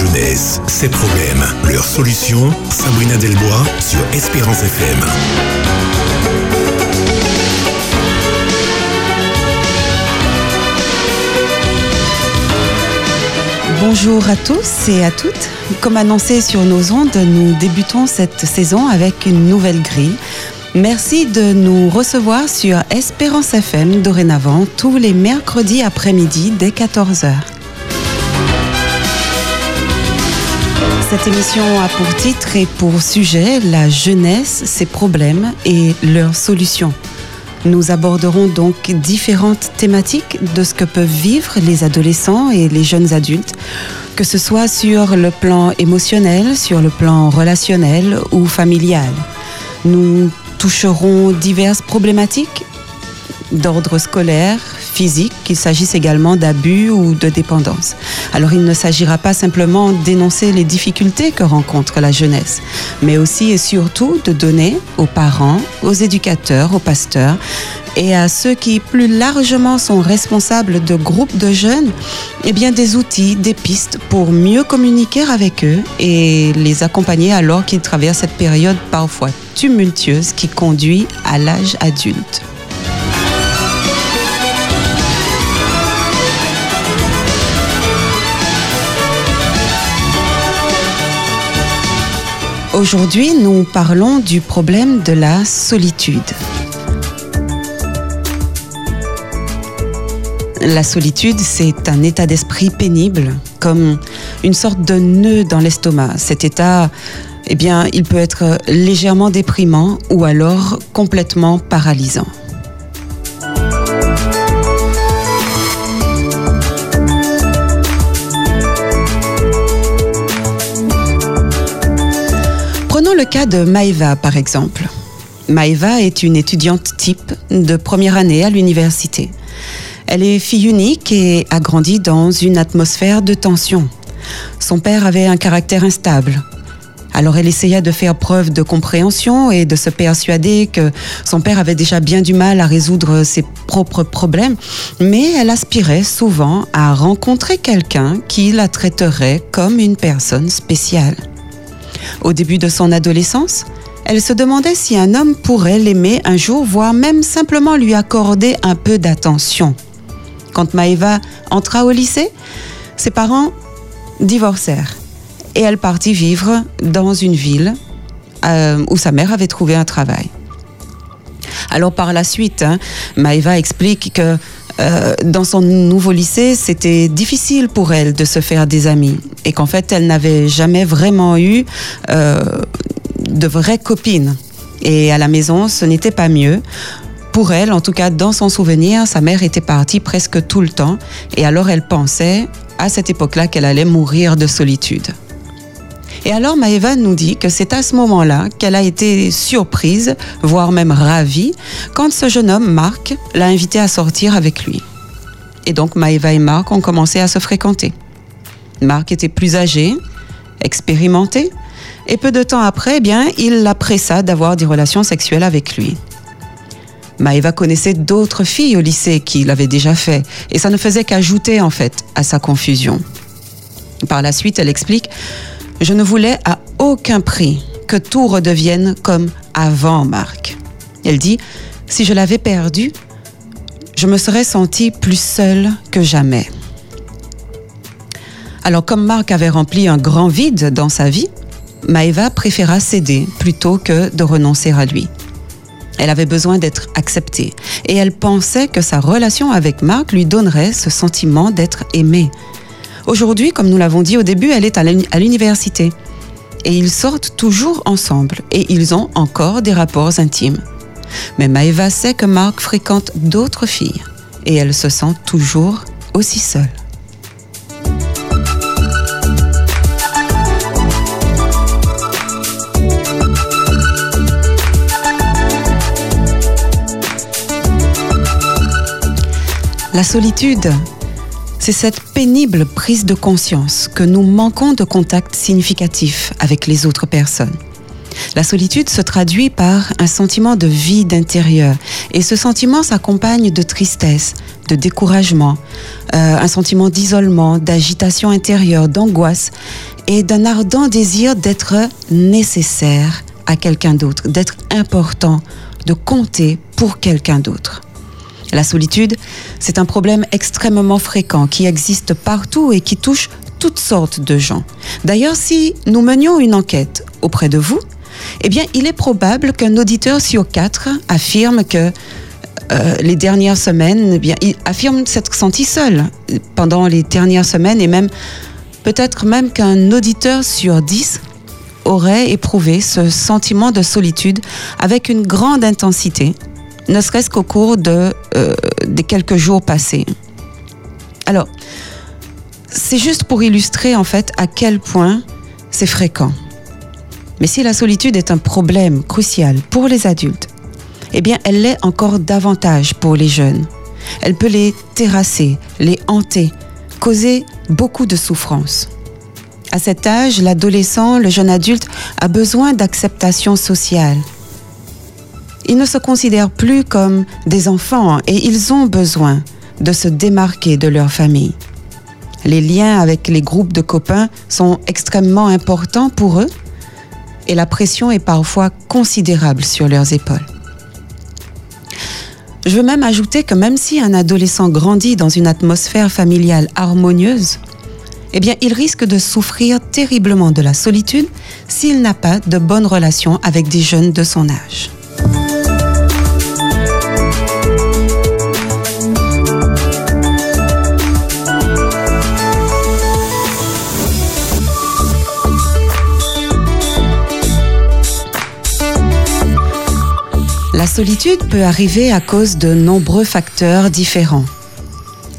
jeunesse, ses problèmes, leurs solutions. Sabrina Delbois sur Espérance FM. Bonjour à tous et à toutes. Comme annoncé sur nos ondes, nous débutons cette saison avec une nouvelle grille. Merci de nous recevoir sur Espérance FM dorénavant tous les mercredis après-midi dès 14h. Cette émission a pour titre et pour sujet la jeunesse, ses problèmes et leurs solutions. Nous aborderons donc différentes thématiques de ce que peuvent vivre les adolescents et les jeunes adultes, que ce soit sur le plan émotionnel, sur le plan relationnel ou familial. Nous toucheront diverses problématiques d'ordre scolaire, physique, qu'il s'agisse également d'abus ou de dépendance. Alors il ne s'agira pas simplement d'énoncer les difficultés que rencontre la jeunesse, mais aussi et surtout de donner aux parents, aux éducateurs, aux pasteurs et à ceux qui plus largement sont responsables de groupes de jeunes, eh bien des outils, des pistes pour mieux communiquer avec eux et les accompagner alors qu'ils traversent cette période parfois tumultueuse qui conduit à l'âge adulte. Aujourd'hui, nous parlons du problème de la solitude. La solitude, c'est un état d'esprit pénible, comme une sorte de nœud dans l'estomac. Cet état, eh bien, il peut être légèrement déprimant ou alors complètement paralysant. Cas de Maïva, par exemple. Maïva est une étudiante type de première année à l'université. Elle est fille unique et a grandi dans une atmosphère de tension. Son père avait un caractère instable. Alors elle essaya de faire preuve de compréhension et de se persuader que son père avait déjà bien du mal à résoudre ses propres problèmes, mais elle aspirait souvent à rencontrer quelqu'un qui la traiterait comme une personne spéciale. Au début de son adolescence, elle se demandait si un homme pourrait l'aimer un jour, voire même simplement lui accorder un peu d'attention. Quand Maëva entra au lycée, ses parents divorcèrent et elle partit vivre dans une ville euh, où sa mère avait trouvé un travail. Alors par la suite, hein, Maëva explique que euh, dans son nouveau lycée, c'était difficile pour elle de se faire des amis et qu'en fait, elle n'avait jamais vraiment eu euh, de vraies copines. Et à la maison, ce n'était pas mieux. Pour elle, en tout cas dans son souvenir, sa mère était partie presque tout le temps et alors elle pensait à cette époque-là qu'elle allait mourir de solitude. Et alors Maëva nous dit que c'est à ce moment-là qu'elle a été surprise, voire même ravie, quand ce jeune homme, Marc, l'a invitée à sortir avec lui. Et donc Maëva et Marc ont commencé à se fréquenter. Marc était plus âgé, expérimenté, et peu de temps après, eh bien, il la pressa d'avoir des relations sexuelles avec lui. Maëva connaissait d'autres filles au lycée qui l'avaient déjà fait, et ça ne faisait qu'ajouter en fait à sa confusion. Par la suite, elle explique je ne voulais à aucun prix que tout redevienne comme avant Marc. Elle dit, si je l'avais perdu, je me serais sentie plus seule que jamais. Alors comme Marc avait rempli un grand vide dans sa vie, Maëva préféra céder plutôt que de renoncer à lui. Elle avait besoin d'être acceptée et elle pensait que sa relation avec Marc lui donnerait ce sentiment d'être aimée. Aujourd'hui, comme nous l'avons dit au début, elle est à l'université et ils sortent toujours ensemble et ils ont encore des rapports intimes. Mais Maëva sait que Marc fréquente d'autres filles et elle se sent toujours aussi seule. La solitude, c'est cette pénible prise de conscience que nous manquons de contact significatif avec les autres personnes. La solitude se traduit par un sentiment de vide intérieur. Et ce sentiment s'accompagne de tristesse, de découragement, euh, un sentiment d'isolement, d'agitation intérieure, d'angoisse et d'un ardent désir d'être nécessaire à quelqu'un d'autre, d'être important, de compter pour quelqu'un d'autre. La solitude, c'est un problème extrêmement fréquent qui existe partout et qui touche toutes sortes de gens. D'ailleurs, si nous menions une enquête auprès de vous, eh bien, il est probable qu'un auditeur sur quatre affirme que euh, les dernières semaines, eh il affirme s'être senti seul pendant les dernières semaines et même peut-être même qu'un auditeur sur dix aurait éprouvé ce sentiment de solitude avec une grande intensité, ne serait-ce qu'au cours de, euh, des quelques jours passés. Alors, c'est juste pour illustrer en fait à quel point c'est fréquent. Mais si la solitude est un problème crucial pour les adultes, eh bien elle l'est encore davantage pour les jeunes. Elle peut les terrasser, les hanter, causer beaucoup de souffrance. À cet âge, l'adolescent, le jeune adulte a besoin d'acceptation sociale. Ils ne se considèrent plus comme des enfants et ils ont besoin de se démarquer de leur famille. Les liens avec les groupes de copains sont extrêmement importants pour eux et la pression est parfois considérable sur leurs épaules. Je veux même ajouter que même si un adolescent grandit dans une atmosphère familiale harmonieuse, eh bien, il risque de souffrir terriblement de la solitude s'il n'a pas de bonnes relations avec des jeunes de son âge. Solitude peut arriver à cause de nombreux facteurs différents.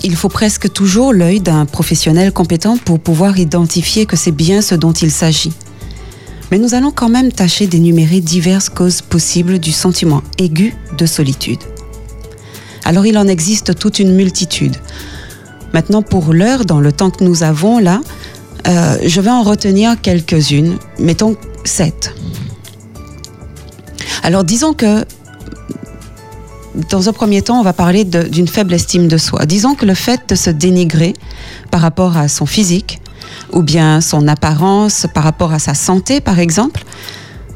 Il faut presque toujours l'œil d'un professionnel compétent pour pouvoir identifier que c'est bien ce dont il s'agit. Mais nous allons quand même tâcher d'énumérer diverses causes possibles du sentiment aigu de solitude. Alors il en existe toute une multitude. Maintenant, pour l'heure, dans le temps que nous avons là, euh, je vais en retenir quelques-unes, mettons sept. Alors disons que dans un premier temps, on va parler d'une faible estime de soi. Disons que le fait de se dénigrer par rapport à son physique, ou bien son apparence par rapport à sa santé, par exemple,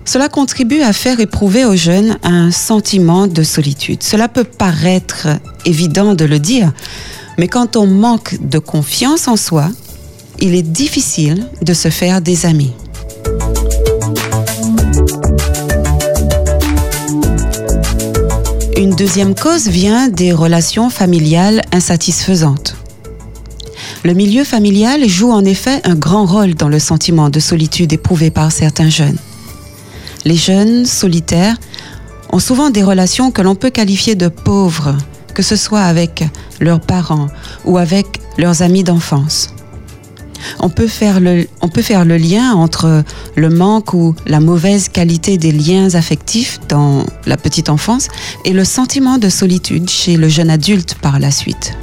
cela contribue à faire éprouver aux jeunes un sentiment de solitude. Cela peut paraître évident de le dire, mais quand on manque de confiance en soi, il est difficile de se faire des amis. Une deuxième cause vient des relations familiales insatisfaisantes. Le milieu familial joue en effet un grand rôle dans le sentiment de solitude éprouvé par certains jeunes. Les jeunes solitaires ont souvent des relations que l'on peut qualifier de pauvres, que ce soit avec leurs parents ou avec leurs amis d'enfance on peut faire le, on peut faire le lien entre le manque ou la mauvaise qualité des liens affectifs dans la petite enfance et le sentiment de solitude chez le jeune adulte par la suite.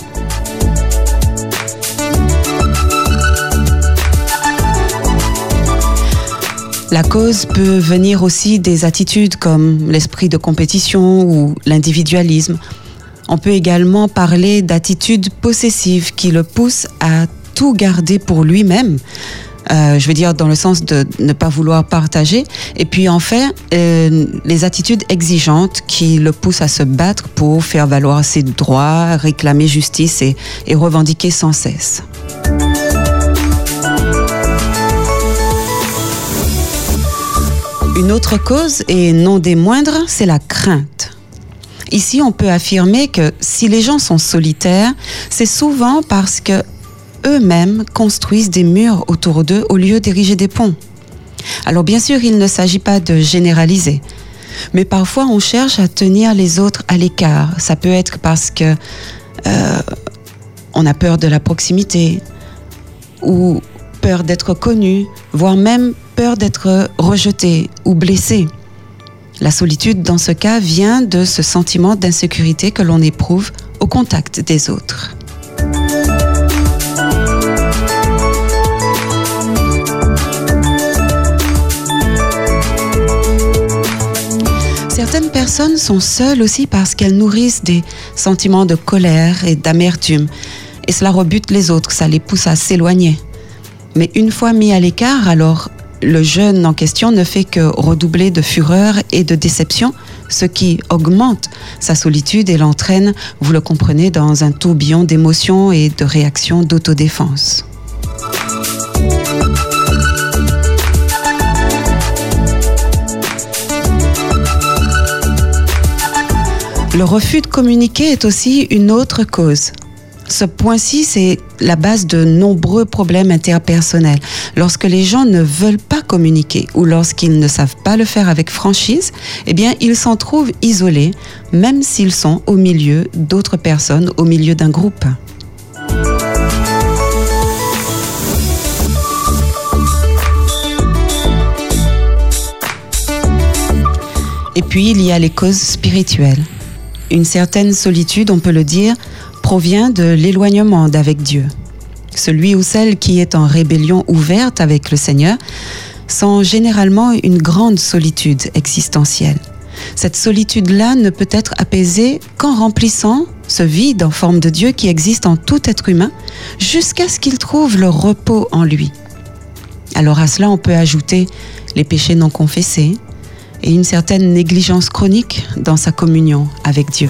La cause peut venir aussi des attitudes comme l'esprit de compétition ou l'individualisme. On peut également parler d'attitudes possessives qui le poussent à tout garder pour lui-même. Euh, je veux dire dans le sens de ne pas vouloir partager. Et puis enfin, euh, les attitudes exigeantes qui le poussent à se battre pour faire valoir ses droits, réclamer justice et revendiquer sans cesse. Une autre cause, et non des moindres, c'est la crainte. Ici, on peut affirmer que si les gens sont solitaires, c'est souvent parce que eux-mêmes construisent des murs autour d'eux au lieu d'ériger des ponts. Alors bien sûr, il ne s'agit pas de généraliser, mais parfois on cherche à tenir les autres à l'écart. Ça peut être parce que euh, on a peur de la proximité ou peur d'être connu, voire même peur d'être rejeté ou blessé. La solitude, dans ce cas, vient de ce sentiment d'insécurité que l'on éprouve au contact des autres. Personnes sont seules aussi parce qu'elles nourrissent des sentiments de colère et d'amertume. Et cela rebute les autres, ça les pousse à s'éloigner. Mais une fois mis à l'écart, alors le jeune en question ne fait que redoubler de fureur et de déception, ce qui augmente sa solitude et l'entraîne, vous le comprenez, dans un tourbillon d'émotions et de réactions d'autodéfense. Le refus de communiquer est aussi une autre cause. Ce point-ci, c'est la base de nombreux problèmes interpersonnels. Lorsque les gens ne veulent pas communiquer ou lorsqu'ils ne savent pas le faire avec franchise, eh bien, ils s'en trouvent isolés, même s'ils sont au milieu d'autres personnes, au milieu d'un groupe. Et puis, il y a les causes spirituelles une certaine solitude, on peut le dire, provient de l'éloignement d'avec Dieu. Celui ou celle qui est en rébellion ouverte avec le Seigneur sent généralement une grande solitude existentielle. Cette solitude-là ne peut être apaisée qu'en remplissant ce vide en forme de Dieu qui existe en tout être humain jusqu'à ce qu'il trouve le repos en lui. Alors à cela, on peut ajouter les péchés non confessés, et une certaine négligence chronique dans sa communion avec Dieu.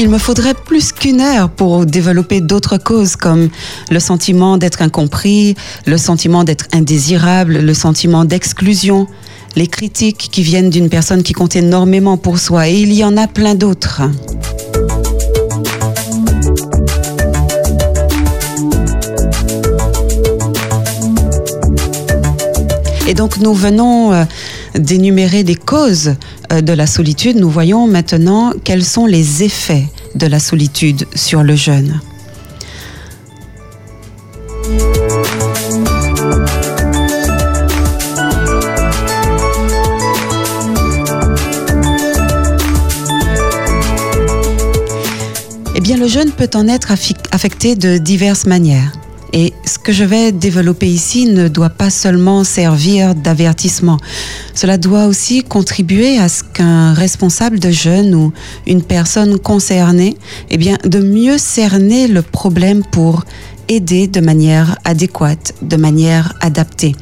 Il me faudrait plus qu'une heure pour développer d'autres causes comme le sentiment d'être incompris, le sentiment d'être indésirable, le sentiment d'exclusion, les critiques qui viennent d'une personne qui compte énormément pour soi, et il y en a plein d'autres. Donc nous venons euh, d'énumérer des causes euh, de la solitude. Nous voyons maintenant quels sont les effets de la solitude sur le jeune. Eh bien, le jeune peut en être affecté de diverses manières. Et ce que je vais développer ici ne doit pas seulement servir d'avertissement. Cela doit aussi contribuer à ce qu'un responsable de jeunes ou une personne concernée, eh bien, de mieux cerner le problème pour aider de manière adéquate, de manière adaptée.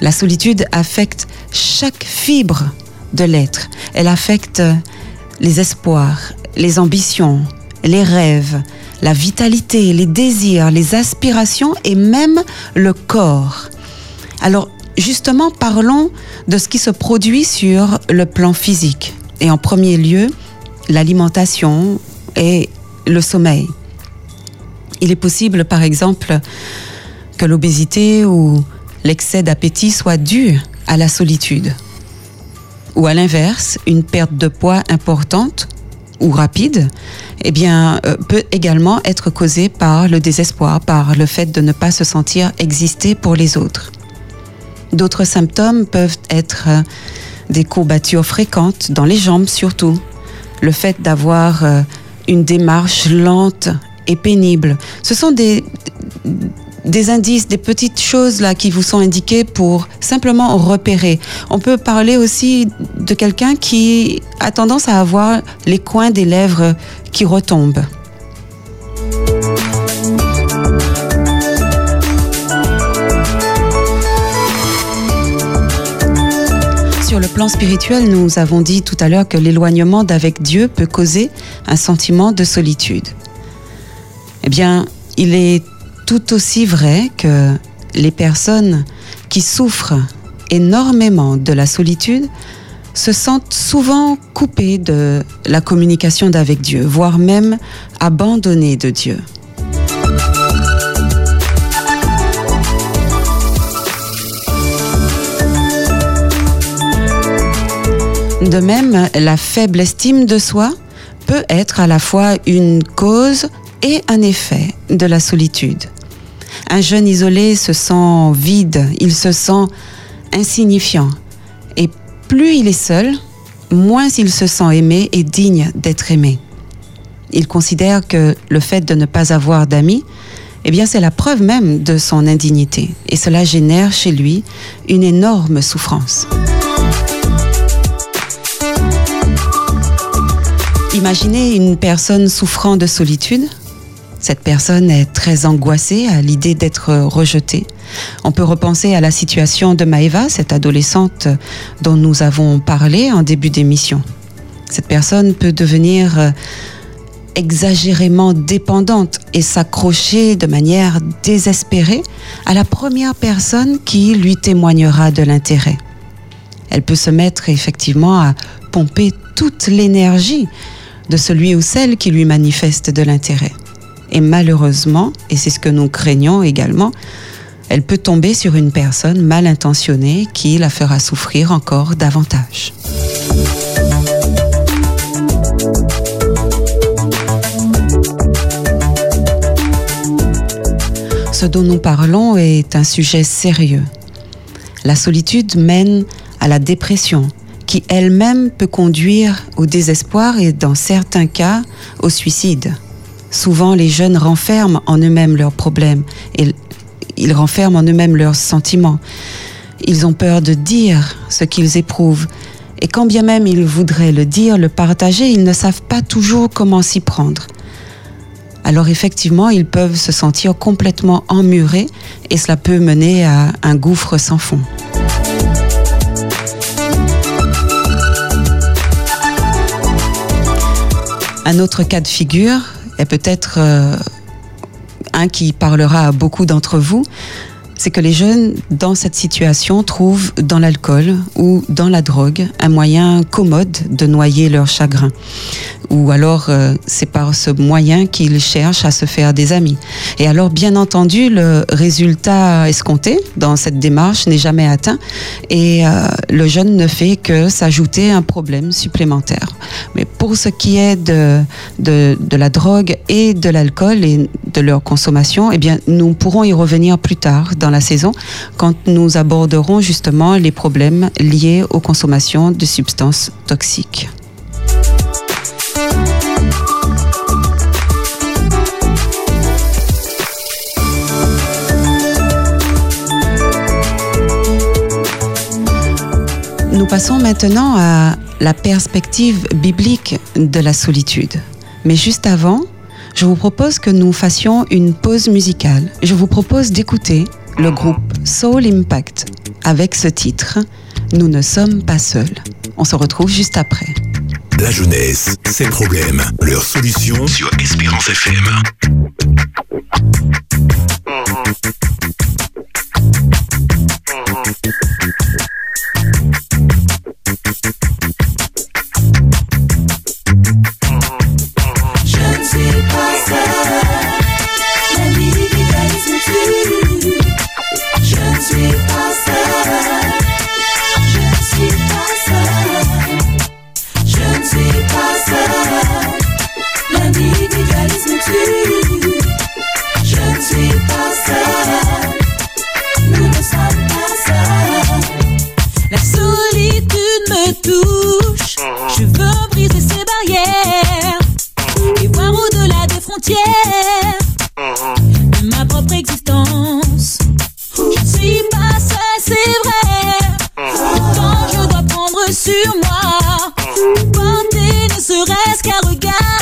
La solitude affecte chaque fibre de l'être. Elle affecte les espoirs, les ambitions, les rêves, la vitalité, les désirs, les aspirations et même le corps. Alors justement, parlons de ce qui se produit sur le plan physique. Et en premier lieu, l'alimentation et le sommeil. Il est possible, par exemple, que l'obésité ou l'excès d'appétit soit dû à la solitude. Ou à l'inverse, une perte de poids importante ou rapide, eh bien, euh, peut également être causé par le désespoir, par le fait de ne pas se sentir exister pour les autres. D'autres symptômes peuvent être euh, des courbatures fréquentes, dans les jambes surtout, le fait d'avoir euh, une démarche lente et pénible. Ce sont des, des indices, des petites choses là qui vous sont indiquées pour simplement repérer. On peut parler aussi de quelqu'un qui a tendance à avoir les coins des lèvres qui retombent. Sur le plan spirituel, nous avons dit tout à l'heure que l'éloignement d'avec Dieu peut causer un sentiment de solitude. Eh bien, il est tout aussi vrai que les personnes qui souffrent énormément de la solitude se sentent souvent coupées de la communication d'avec Dieu, voire même abandonnées de Dieu. De même, la faible estime de soi peut être à la fois une cause et un effet de la solitude. Un jeune isolé se sent vide, il se sent insignifiant. Et plus il est seul, moins il se sent aimé et digne d'être aimé. Il considère que le fait de ne pas avoir d'amis eh bien c'est la preuve même de son indignité. Et cela génère chez lui une énorme souffrance. Imaginez une personne souffrant de solitude. Cette personne est très angoissée à l'idée d'être rejetée. On peut repenser à la situation de Maeva, cette adolescente dont nous avons parlé en début d'émission. Cette personne peut devenir exagérément dépendante et s'accrocher de manière désespérée à la première personne qui lui témoignera de l'intérêt. Elle peut se mettre effectivement à pomper toute l'énergie de celui ou celle qui lui manifeste de l'intérêt. Et malheureusement, et c'est ce que nous craignons également, elle peut tomber sur une personne mal intentionnée qui la fera souffrir encore davantage. Ce dont nous parlons est un sujet sérieux. La solitude mène à la dépression, qui elle-même peut conduire au désespoir et dans certains cas au suicide. Souvent, les jeunes renferment en eux-mêmes leurs problèmes et ils renferment en eux-mêmes leurs sentiments. Ils ont peur de dire ce qu'ils éprouvent. Et quand bien même ils voudraient le dire, le partager, ils ne savent pas toujours comment s'y prendre. Alors effectivement, ils peuvent se sentir complètement emmurés et cela peut mener à un gouffre sans fond. Un autre cas de figure est peut-être euh, un qui parlera à beaucoup d'entre vous, c'est que les jeunes, dans cette situation, trouvent dans l'alcool ou dans la drogue un moyen commode de noyer leur chagrin. Ou alors, euh, c'est par ce moyen qu'ils cherchent à se faire des amis. Et alors, bien entendu, le résultat escompté dans cette démarche n'est jamais atteint et euh, le jeune ne fait que s'ajouter un problème supplémentaire. Mais pour ce qui est de, de, de la drogue et de l'alcool et de leur consommation, eh bien, nous pourrons y revenir plus tard dans la saison quand nous aborderons justement les problèmes liés aux consommations de substances toxiques. Passons maintenant à la perspective biblique de la solitude. Mais juste avant, je vous propose que nous fassions une pause musicale. Je vous propose d'écouter le groupe Soul Impact avec ce titre Nous ne sommes pas seuls. On se retrouve juste après. La jeunesse, ses problèmes, leurs solutions sur Espérance FM. de ma propre existence. Je suis pas seule, c'est vrai. Pourtant, je dois prendre sur moi, porter ne serait-ce qu'un regard.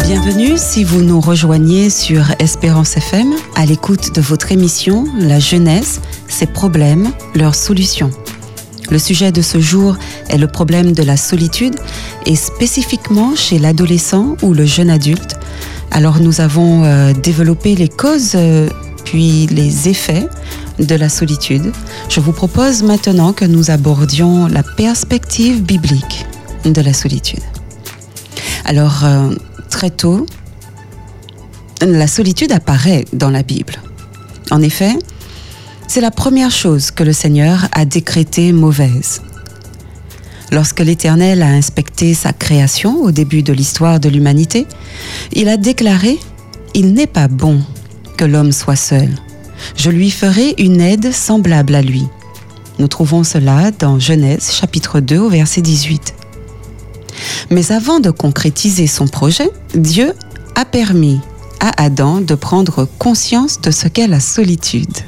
Bienvenue si vous nous rejoignez sur Espérance FM à l'écoute de votre émission La jeunesse, ses problèmes, leurs solutions. Le sujet de ce jour est le problème de la solitude et spécifiquement chez l'adolescent ou le jeune adulte. Alors nous avons euh, développé les causes euh, puis les effets de la solitude. Je vous propose maintenant que nous abordions la perspective biblique de la solitude. Alors euh, très tôt, la solitude apparaît dans la Bible. En effet, c'est la première chose que le Seigneur a décrétée mauvaise. Lorsque l'Éternel a inspecté sa création au début de l'histoire de l'humanité, il a déclaré, Il n'est pas bon que l'homme soit seul. Je lui ferai une aide semblable à lui. Nous trouvons cela dans Genèse chapitre 2 au verset 18. Mais avant de concrétiser son projet, Dieu a permis à Adam de prendre conscience de ce qu'est la solitude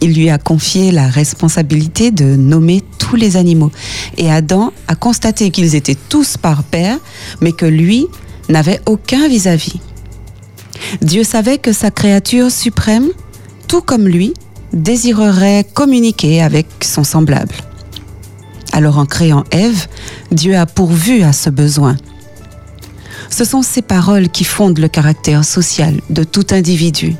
il lui a confié la responsabilité de nommer tous les animaux. Et Adam a constaté qu'ils étaient tous par pair, mais que lui n'avait aucun vis-à-vis. Dieu savait que sa créature suprême, tout comme lui, désirerait communiquer avec son semblable. Alors en créant Ève, Dieu a pourvu à ce besoin. Ce sont ces paroles qui fondent le caractère social de tout individu.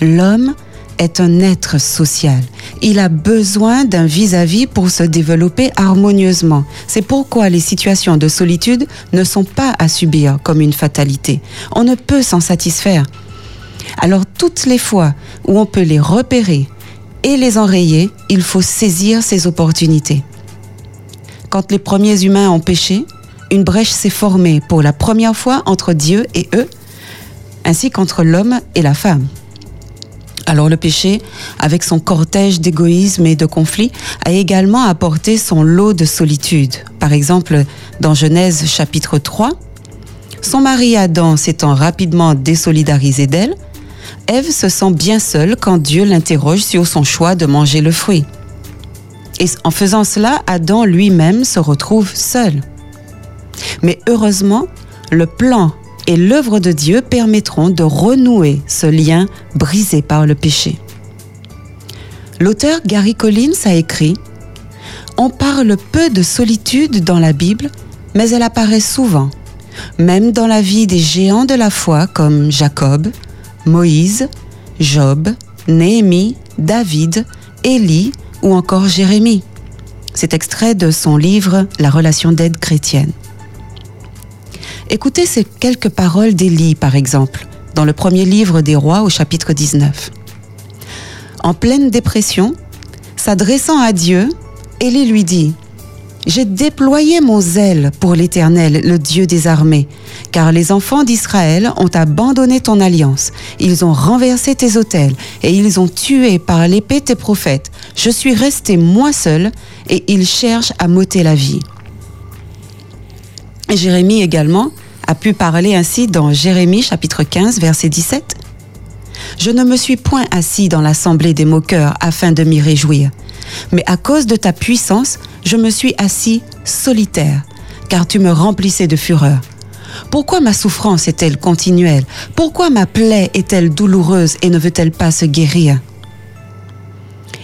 L'homme est un être social. Il a besoin d'un vis-à-vis pour se développer harmonieusement. C'est pourquoi les situations de solitude ne sont pas à subir comme une fatalité. On ne peut s'en satisfaire. Alors toutes les fois où on peut les repérer et les enrayer, il faut saisir ces opportunités. Quand les premiers humains ont péché, une brèche s'est formée pour la première fois entre Dieu et eux, ainsi qu'entre l'homme et la femme. Alors le péché, avec son cortège d'égoïsme et de conflits, a également apporté son lot de solitude. Par exemple, dans Genèse chapitre 3, son mari Adam s'étant rapidement désolidarisé d'elle, Ève se sent bien seule quand Dieu l'interroge sur son choix de manger le fruit. Et en faisant cela, Adam lui-même se retrouve seul. Mais heureusement, le plan et l'œuvre de Dieu permettront de renouer ce lien brisé par le péché. L'auteur Gary Collins a écrit On parle peu de solitude dans la Bible, mais elle apparaît souvent, même dans la vie des géants de la foi comme Jacob, Moïse, Job, Néhémie, David, Élie ou encore Jérémie. C'est extrait de son livre La relation d'aide chrétienne. Écoutez ces quelques paroles d'Élie, par exemple, dans le premier livre des rois au chapitre 19. En pleine dépression, s'adressant à Dieu, Élie lui dit, J'ai déployé mon zèle pour l'Éternel, le Dieu des armées, car les enfants d'Israël ont abandonné ton alliance, ils ont renversé tes autels, et ils ont tué par l'épée tes prophètes. Je suis resté moi seul, et ils cherchent à m'ôter la vie. Jérémie également a pu parler ainsi dans Jérémie chapitre 15 verset 17. Je ne me suis point assis dans l'assemblée des moqueurs afin de m'y réjouir, mais à cause de ta puissance, je me suis assis solitaire, car tu me remplissais de fureur. Pourquoi ma souffrance est-elle continuelle? Pourquoi ma plaie est-elle douloureuse et ne veut-elle pas se guérir?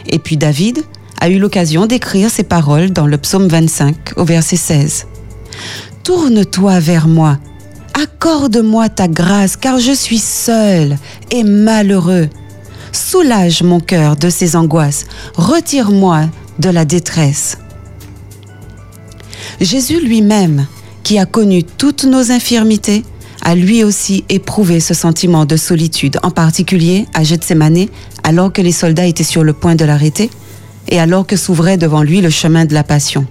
Et puis David a eu l'occasion d'écrire ces paroles dans le psaume 25 au verset 16. Tourne-toi vers moi, accorde-moi ta grâce, car je suis seul et malheureux. Soulage mon cœur de ses angoisses, retire-moi de la détresse. Jésus lui-même, qui a connu toutes nos infirmités, a lui aussi éprouvé ce sentiment de solitude, en particulier à Gethsemane, alors que les soldats étaient sur le point de l'arrêter et alors que s'ouvrait devant lui le chemin de la passion.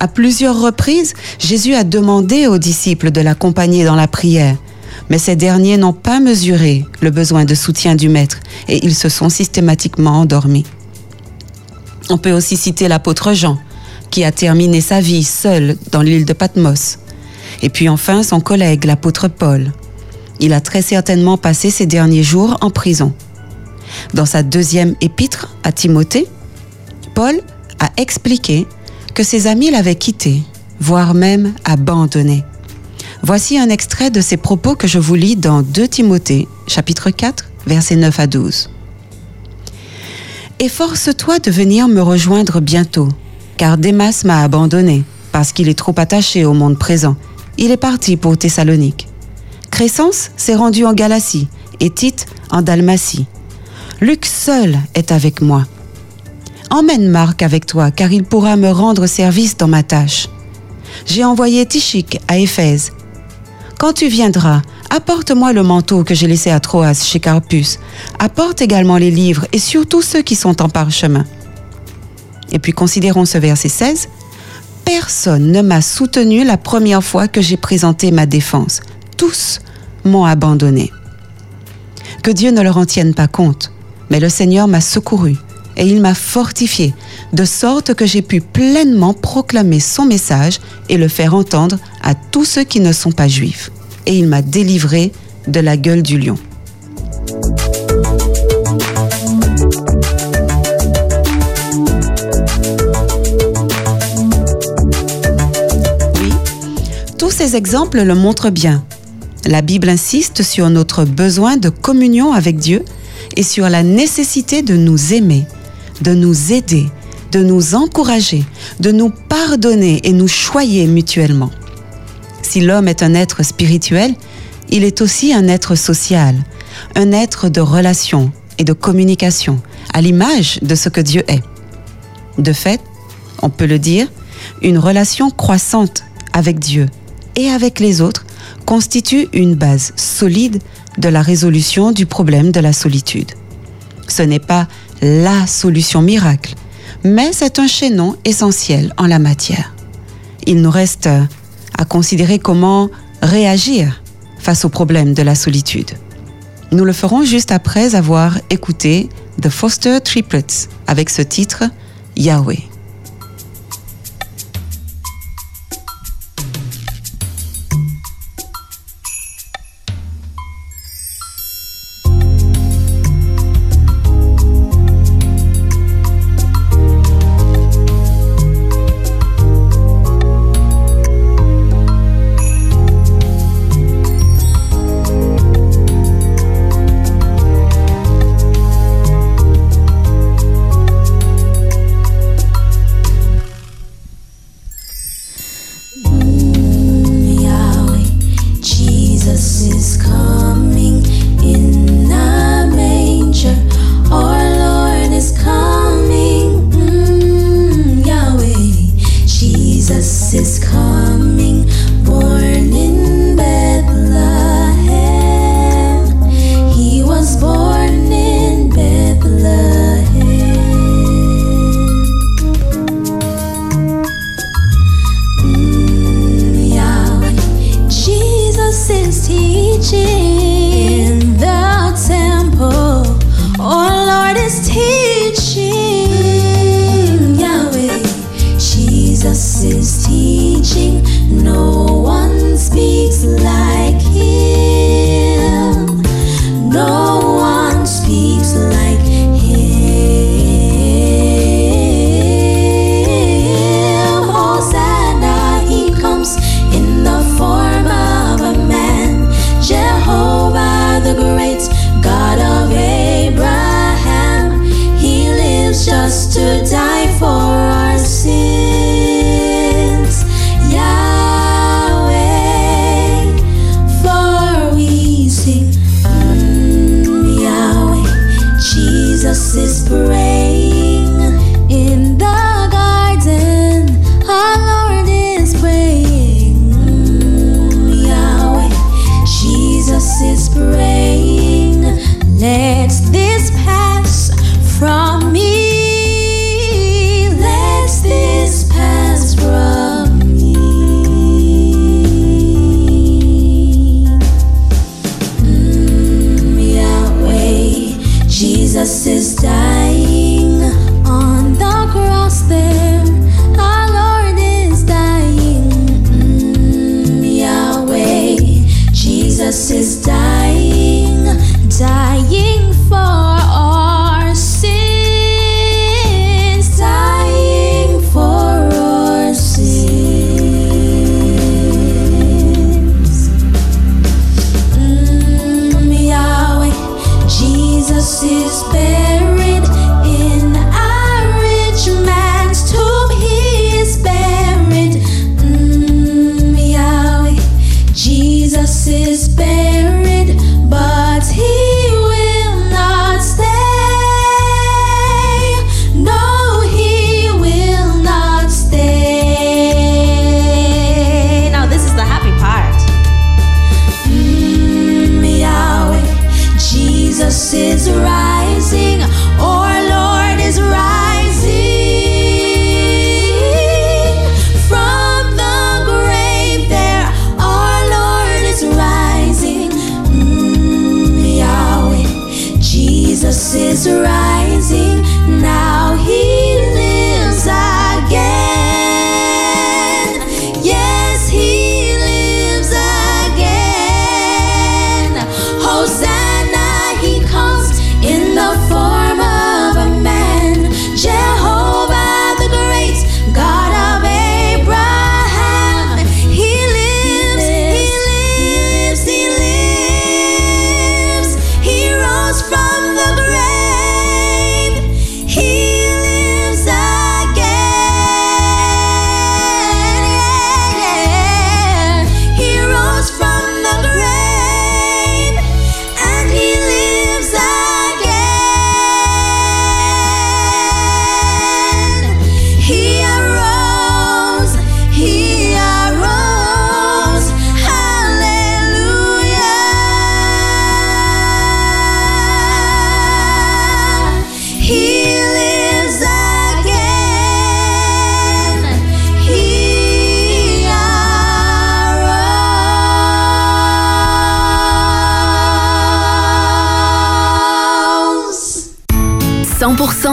À plusieurs reprises, Jésus a demandé aux disciples de l'accompagner dans la prière, mais ces derniers n'ont pas mesuré le besoin de soutien du Maître et ils se sont systématiquement endormis. On peut aussi citer l'apôtre Jean, qui a terminé sa vie seul dans l'île de Patmos, et puis enfin son collègue, l'apôtre Paul. Il a très certainement passé ses derniers jours en prison. Dans sa deuxième épître à Timothée, Paul a expliqué que ses amis l'avaient quitté, voire même abandonné. Voici un extrait de ses propos que je vous lis dans 2 Timothée, chapitre 4, versets 9 à 12. Efforce-toi de venir me rejoindre bientôt, car Démas m'a abandonné, parce qu'il est trop attaché au monde présent. Il est parti pour Thessalonique. Crescence s'est rendu en Galatie, et Tite en Dalmatie. Luc seul est avec moi. Emmène Marc avec toi, car il pourra me rendre service dans ma tâche. J'ai envoyé Tichique à Éphèse. Quand tu viendras, apporte-moi le manteau que j'ai laissé à Troas chez Carpus. Apporte également les livres et surtout ceux qui sont en parchemin. Et puis considérons ce verset 16. Personne ne m'a soutenu la première fois que j'ai présenté ma défense. Tous m'ont abandonné. Que Dieu ne leur en tienne pas compte, mais le Seigneur m'a secouru et il m'a fortifié, de sorte que j'ai pu pleinement proclamer son message et le faire entendre à tous ceux qui ne sont pas juifs. Et il m'a délivré de la gueule du lion. Ces exemples le montrent bien. La Bible insiste sur notre besoin de communion avec Dieu et sur la nécessité de nous aimer, de nous aider, de nous encourager, de nous pardonner et nous choyer mutuellement. Si l'homme est un être spirituel, il est aussi un être social, un être de relation et de communication, à l'image de ce que Dieu est. De fait, on peut le dire, une relation croissante avec Dieu et avec les autres constitue une base solide de la résolution du problème de la solitude. Ce n'est pas la solution miracle, mais c'est un chaînon essentiel en la matière. Il nous reste à considérer comment réagir face au problème de la solitude. Nous le ferons juste après avoir écouté The Foster Triplets avec ce titre Yahweh.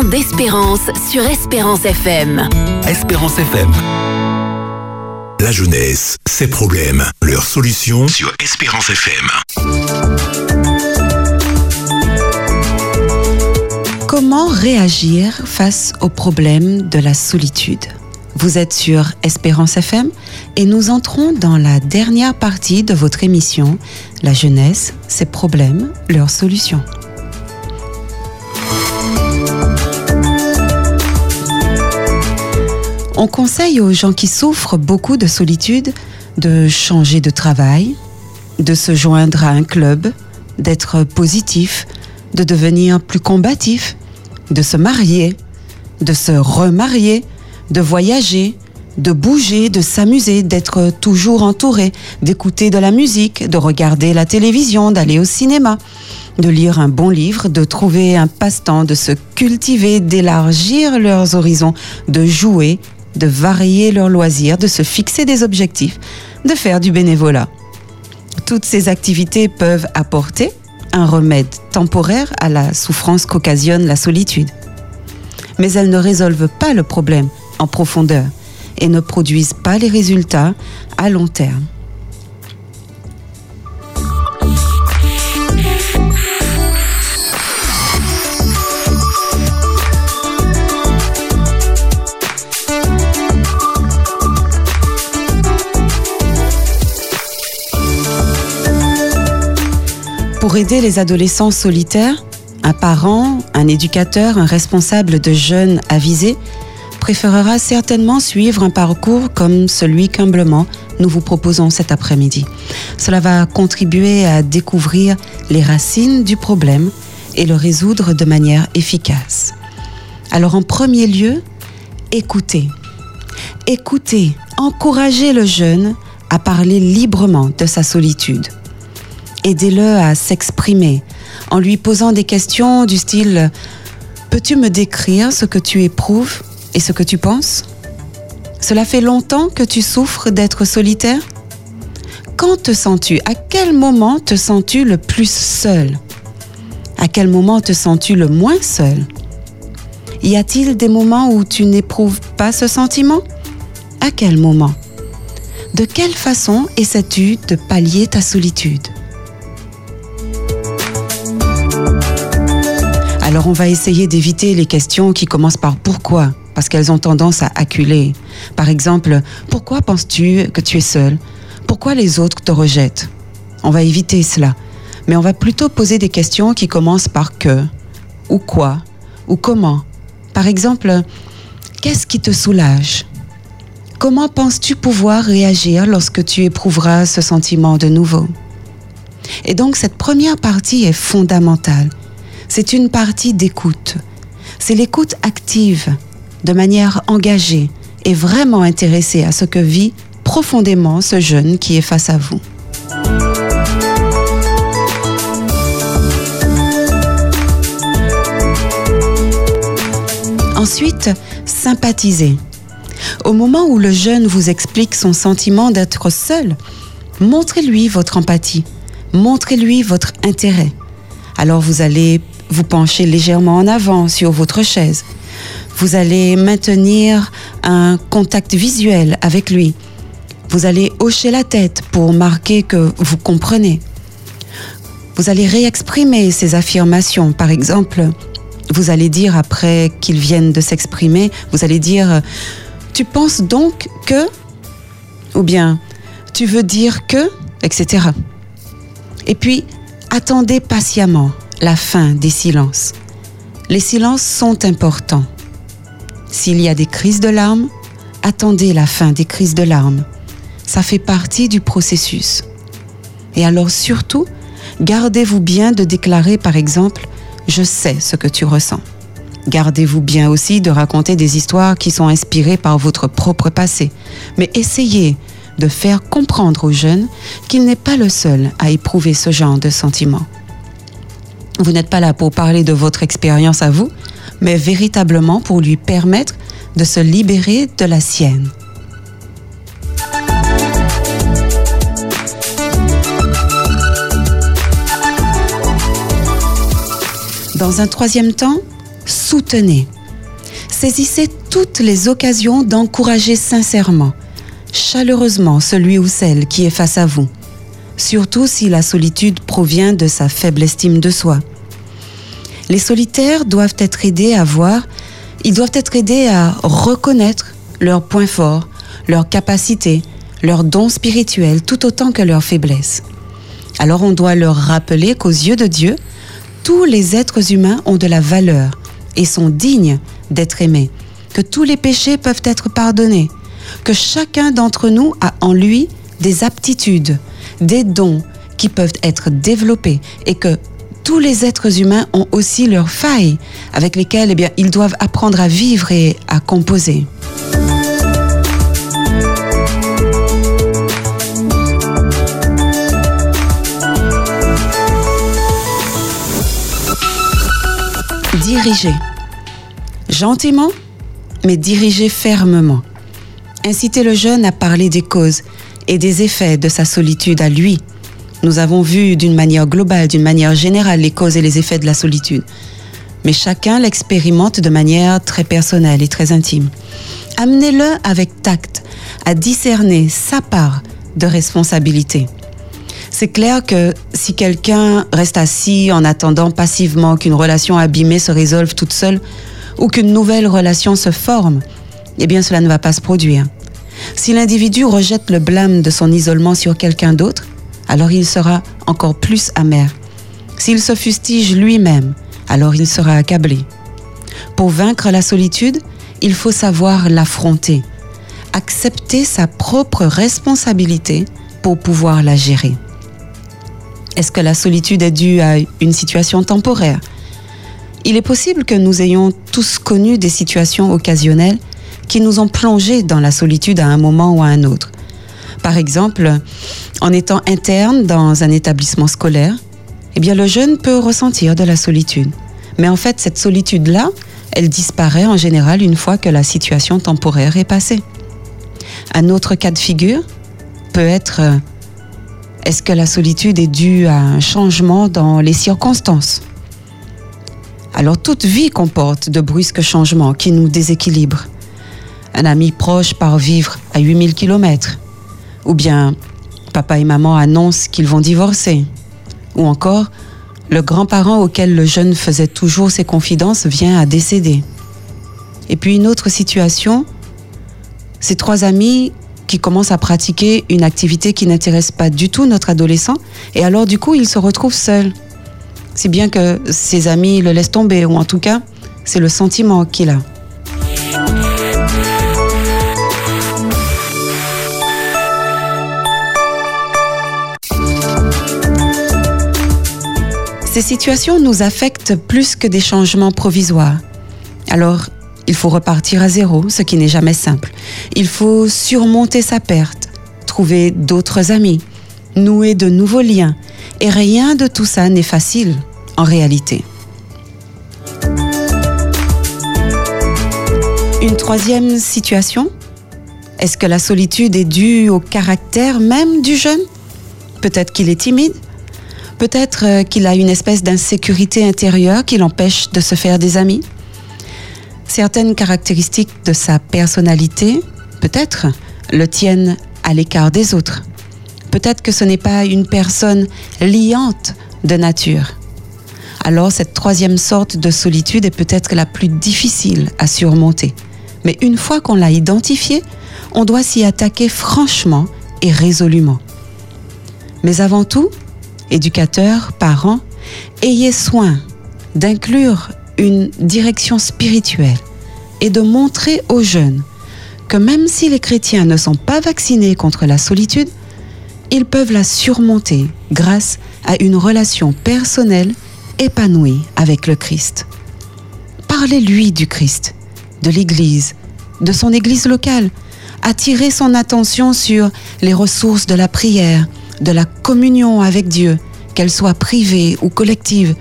d'Espérance sur Espérance FM. Espérance FM. La jeunesse, ses problèmes, leurs solutions sur Espérance FM. Comment réagir face au problème de la solitude? Vous êtes sur Espérance FM et nous entrons dans la dernière partie de votre émission La jeunesse, ses problèmes, leurs solutions. On conseille aux gens qui souffrent beaucoup de solitude de changer de travail, de se joindre à un club, d'être positif, de devenir plus combatif, de se marier, de se remarier, de voyager, de bouger, de s'amuser, d'être toujours entouré, d'écouter de la musique, de regarder la télévision, d'aller au cinéma, de lire un bon livre, de trouver un passe-temps, de se cultiver, d'élargir leurs horizons, de jouer, de varier leurs loisirs, de se fixer des objectifs, de faire du bénévolat. Toutes ces activités peuvent apporter un remède temporaire à la souffrance qu'occasionne la solitude. Mais elles ne résolvent pas le problème en profondeur et ne produisent pas les résultats à long terme. Pour aider les adolescents solitaires, un parent, un éducateur, un responsable de jeunes avisés préférera certainement suivre un parcours comme celui qu'humblement nous vous proposons cet après-midi. Cela va contribuer à découvrir les racines du problème et le résoudre de manière efficace. Alors en premier lieu, écoutez. Écoutez, encouragez le jeune à parler librement de sa solitude aidez-le à s'exprimer. En lui posant des questions du style Peux-tu me décrire ce que tu éprouves et ce que tu penses? Cela fait longtemps que tu souffres d'être solitaire? Quand te sens-tu? À quel moment te sens-tu le plus seul? À quel moment te sens-tu le moins seul? Y a-t-il des moments où tu n'éprouves pas ce sentiment? À quel moment? De quelle façon essaies-tu de pallier ta solitude? Alors on va essayer d'éviter les questions qui commencent par pourquoi, parce qu'elles ont tendance à acculer. Par exemple, pourquoi penses-tu que tu es seul? Pourquoi les autres te rejettent? On va éviter cela. Mais on va plutôt poser des questions qui commencent par que, ou quoi ou comment. Par exemple, qu'est-ce qui te soulage? Comment penses-tu pouvoir réagir lorsque tu éprouveras ce sentiment de nouveau? Et donc cette première partie est fondamentale. C'est une partie d'écoute. C'est l'écoute active, de manière engagée et vraiment intéressée à ce que vit profondément ce jeune qui est face à vous. Ensuite, sympathiser. Au moment où le jeune vous explique son sentiment d'être seul, montrez-lui votre empathie, montrez-lui votre intérêt. Alors vous allez vous pencher légèrement en avant sur votre chaise. Vous allez maintenir un contact visuel avec lui. Vous allez hocher la tête pour marquer que vous comprenez. Vous allez réexprimer ces affirmations. Par exemple, vous allez dire après qu'ils viennent de s'exprimer, vous allez dire Tu penses donc que Ou bien Tu veux dire que etc. Et puis, attendez patiemment la fin des silences. Les silences sont importants. S'il y a des crises de larmes, attendez la fin des crises de larmes. Ça fait partie du processus. Et alors surtout, gardez-vous bien de déclarer par exemple je sais ce que tu ressens. Gardez-vous bien aussi de raconter des histoires qui sont inspirées par votre propre passé, mais essayez de faire comprendre aux jeunes qu'il n'est pas le seul à éprouver ce genre de sentiments. Vous n'êtes pas là pour parler de votre expérience à vous, mais véritablement pour lui permettre de se libérer de la sienne. Dans un troisième temps, soutenez. Saisissez toutes les occasions d'encourager sincèrement, chaleureusement celui ou celle qui est face à vous, surtout si la solitude provient de sa faible estime de soi. Les solitaires doivent être aidés à voir, ils doivent être aidés à reconnaître leurs points forts, leurs capacités, leurs dons spirituels tout autant que leurs faiblesses. Alors on doit leur rappeler qu'aux yeux de Dieu, tous les êtres humains ont de la valeur et sont dignes d'être aimés, que tous les péchés peuvent être pardonnés, que chacun d'entre nous a en lui des aptitudes, des dons qui peuvent être développés et que tous les êtres humains ont aussi leurs failles avec lesquelles eh bien, ils doivent apprendre à vivre et à composer. Diriger. Gentiment, mais diriger fermement. Inciter le jeune à parler des causes et des effets de sa solitude à lui. Nous avons vu d'une manière globale, d'une manière générale, les causes et les effets de la solitude. Mais chacun l'expérimente de manière très personnelle et très intime. Amenez-le avec tact à discerner sa part de responsabilité. C'est clair que si quelqu'un reste assis en attendant passivement qu'une relation abîmée se résolve toute seule ou qu'une nouvelle relation se forme, eh bien cela ne va pas se produire. Si l'individu rejette le blâme de son isolement sur quelqu'un d'autre, alors il sera encore plus amer. S'il se fustige lui-même, alors il sera accablé. Pour vaincre la solitude, il faut savoir l'affronter, accepter sa propre responsabilité pour pouvoir la gérer. Est-ce que la solitude est due à une situation temporaire? Il est possible que nous ayons tous connu des situations occasionnelles qui nous ont plongés dans la solitude à un moment ou à un autre. Par exemple, en étant interne dans un établissement scolaire, eh bien le jeune peut ressentir de la solitude. Mais en fait, cette solitude-là, elle disparaît en général une fois que la situation temporaire est passée. Un autre cas de figure peut être est-ce que la solitude est due à un changement dans les circonstances? Alors toute vie comporte de brusques changements qui nous déséquilibrent. Un ami proche part vivre à 8000 km. Ou bien papa et maman annoncent qu'ils vont divorcer. Ou encore, le grand-parent auquel le jeune faisait toujours ses confidences vient à décéder. Et puis une autre situation, ces trois amis qui commence à pratiquer une activité qui n'intéresse pas du tout notre adolescent, et alors du coup il se retrouve seul. si bien que ses amis le laissent tomber, ou en tout cas, c'est le sentiment qu'il a. Ces situations nous affectent plus que des changements provisoires. Alors, il faut repartir à zéro, ce qui n'est jamais simple. Il faut surmonter sa perte, trouver d'autres amis, nouer de nouveaux liens. Et rien de tout ça n'est facile en réalité. Une troisième situation? Est-ce que la solitude est due au caractère même du jeune? Peut-être qu'il est timide? Peut-être euh, qu'il a une espèce d'insécurité intérieure qui l'empêche de se faire des amis. Certaines caractéristiques de sa personnalité, peut-être, le tiennent à l'écart des autres. Peut-être que ce n'est pas une personne liante de nature. Alors cette troisième sorte de solitude est peut-être la plus difficile à surmonter. Mais une fois qu'on l'a identifiée, on doit s'y attaquer franchement et résolument. Mais avant tout, éducateurs, parents, ayez soin d'inclure une direction spirituelle et de montrer aux jeunes que même si les chrétiens ne sont pas vaccinés contre la solitude, ils peuvent la surmonter grâce à une relation personnelle épanouie avec le Christ. Parlez-lui du Christ, de l'Église, de son Église locale. Attirez son attention sur les ressources de la prière, de la communion avec Dieu, qu'elle soit privée ou collective,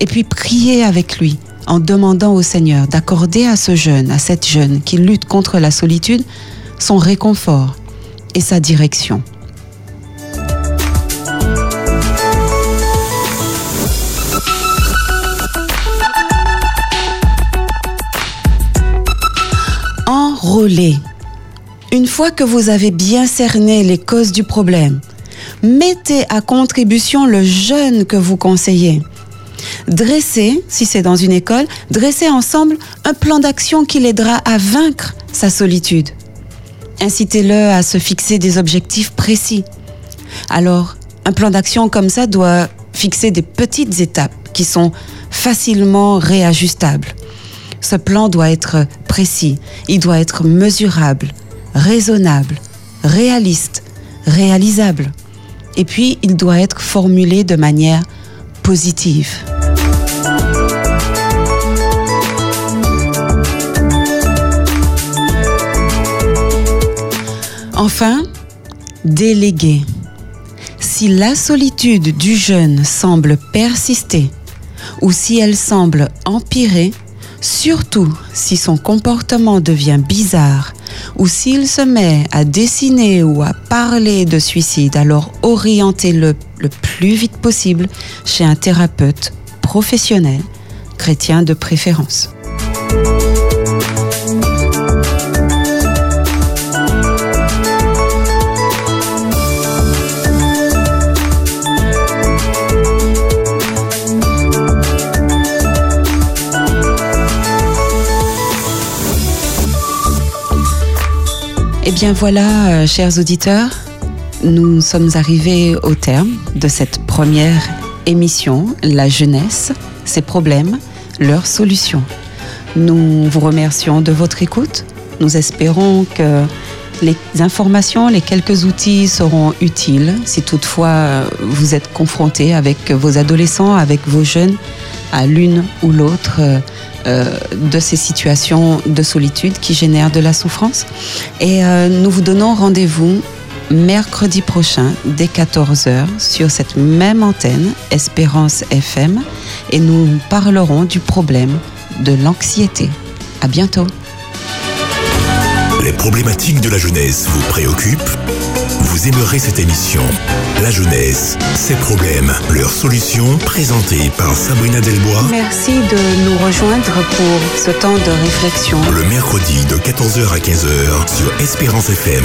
et puis priez avec lui en demandant au Seigneur d'accorder à ce jeune, à cette jeune qui lutte contre la solitude, son réconfort et sa direction. Enrôler. Une fois que vous avez bien cerné les causes du problème, mettez à contribution le jeune que vous conseillez. Dressez, si c'est dans une école, dressez ensemble un plan d'action qui l'aidera à vaincre sa solitude. Incitez-le à se fixer des objectifs précis. Alors, un plan d'action comme ça doit fixer des petites étapes qui sont facilement réajustables. Ce plan doit être précis, il doit être mesurable, raisonnable, réaliste, réalisable. Et puis, il doit être formulé de manière positive. Enfin, déléguer. Si la solitude du jeune semble persister ou si elle semble empirer, surtout si son comportement devient bizarre ou s'il se met à dessiner ou à parler de suicide, alors orientez-le le plus vite possible chez un thérapeute professionnel, chrétien de préférence. Bien voilà, euh, chers auditeurs, nous sommes arrivés au terme de cette première émission, La jeunesse, ses problèmes, leurs solutions. Nous vous remercions de votre écoute. Nous espérons que les informations, les quelques outils seront utiles si toutefois euh, vous êtes confrontés avec vos adolescents, avec vos jeunes, à l'une ou l'autre euh, de ces situations de solitude qui génèrent de la souffrance. Et euh, nous vous donnons rendez-vous mercredi prochain dès 14h sur cette même antenne Espérance FM et nous parlerons du problème de l'anxiété. À bientôt. Les problématiques de la jeunesse vous préoccupent? Vous aimerez cette émission La jeunesse, ses problèmes, leurs solutions, présentée par Sabrina Delbois. Merci de nous rejoindre pour ce temps de réflexion. Le mercredi de 14h à 15h sur Espérance FM.